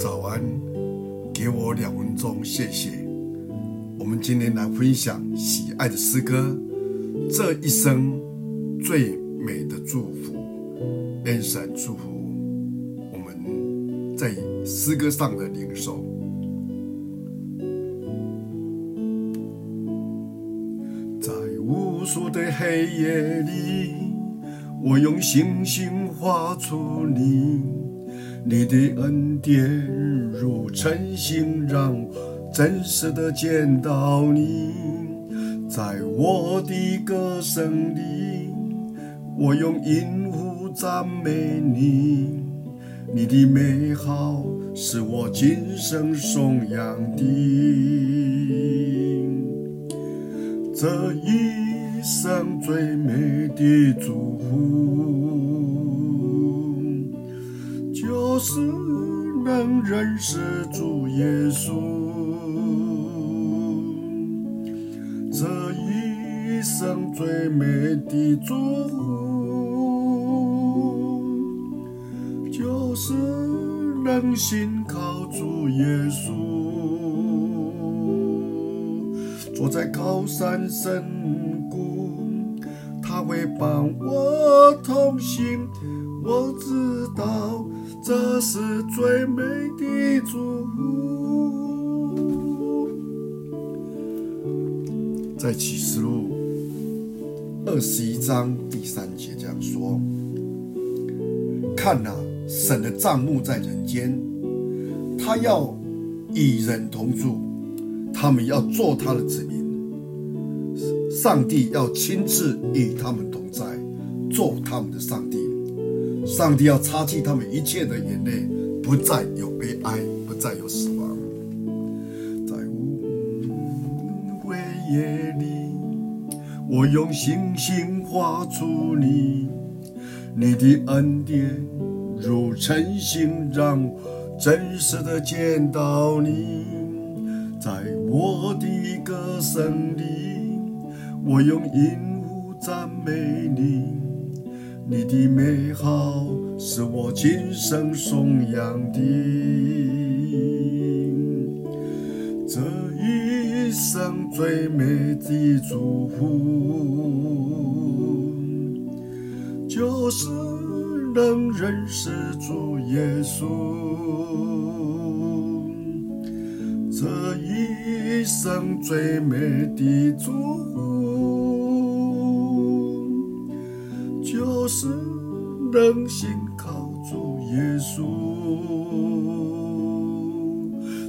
早安，给我两分钟，谢谢。我们今天来分享喜爱的诗歌，这一生最美的祝福。愿神祝福我们在诗歌上的领受。在无数的黑夜里，我用星星画出你。你的恩典如晨星，让我真实的见到你。在我的歌声里，我用音符赞美你。你的美好是我今生颂扬的。这一生最美的祝福。是能认识主耶稣，这一生最美的祝福，就是能信靠主耶稣，坐在高山深谷，他会伴我同行，我知道。这是最美的祝福。在启示录二十一章第三节这样说：“看哪，神的帐幕在人间，他要与人同住，他们要做他的子民。上帝要亲自与他们同在，做他们的上帝。”上帝要擦去他们一切的眼泪，不再有悲哀，不再有死亡。在无为夜里，我用星星画出你，你的恩典如晨星，让真实的见到你。在我的歌声里，我用音符赞美你。你的美好是我今生颂扬的，这一生最美的祝福，就是能认识主耶稣，这一生最美的祝福。是能信靠主耶稣，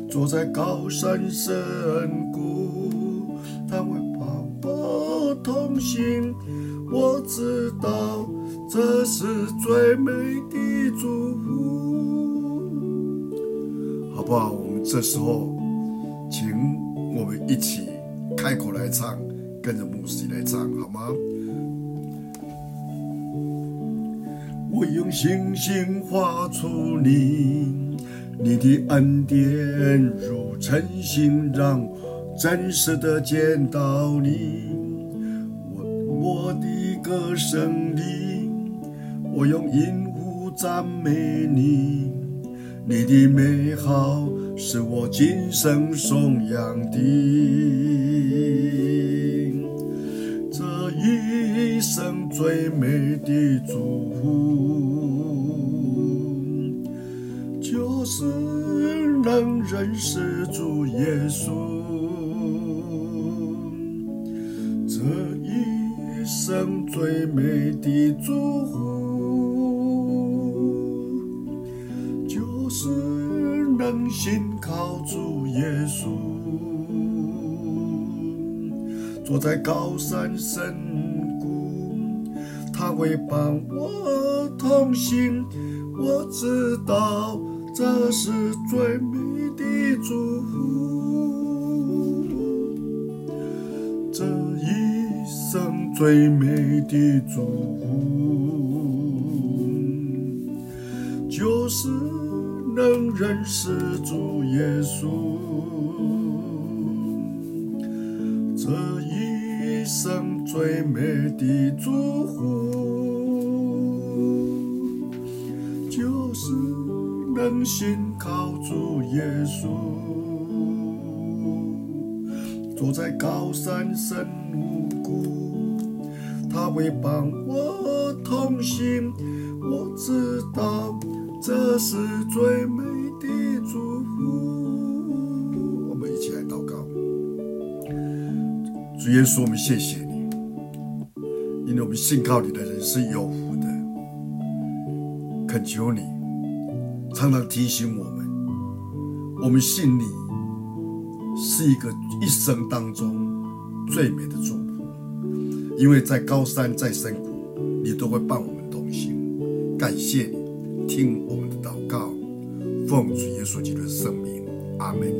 坐在高山深谷，他会伴我同行。我知道这是最美的祝福，好不好？我们这时候，请我们一起开口来唱，跟着牧师来唱，好吗？我用星星画出你，你的恩典如晨星，让真实的见到你。我我的歌声里，我用音符赞美你，你的美好是我今生颂扬的。这一一生最美的祝福，就是能认识主耶稣。这一生最美的祝福，就是能信靠主耶稣。坐在高山深，他会伴我同行。我知道这是最美的祝福，这一生最美的祝福，就是能认识主耶稣。这。生最美的祝福，就是能心靠主耶稣，坐在高山深无谷，他会帮我同行。我知道这是最美的祝福。我们一起来祷告，主耶稣，我们谢谢你，因为我们信靠你的人是有福的。恳求你。常常提醒我们，我们信你是一个一生当中最美的祝福，因为在高山在深谷，你都会伴我们同行。感谢你，听我们的祷告，奉主耶稣基督的圣名，阿门。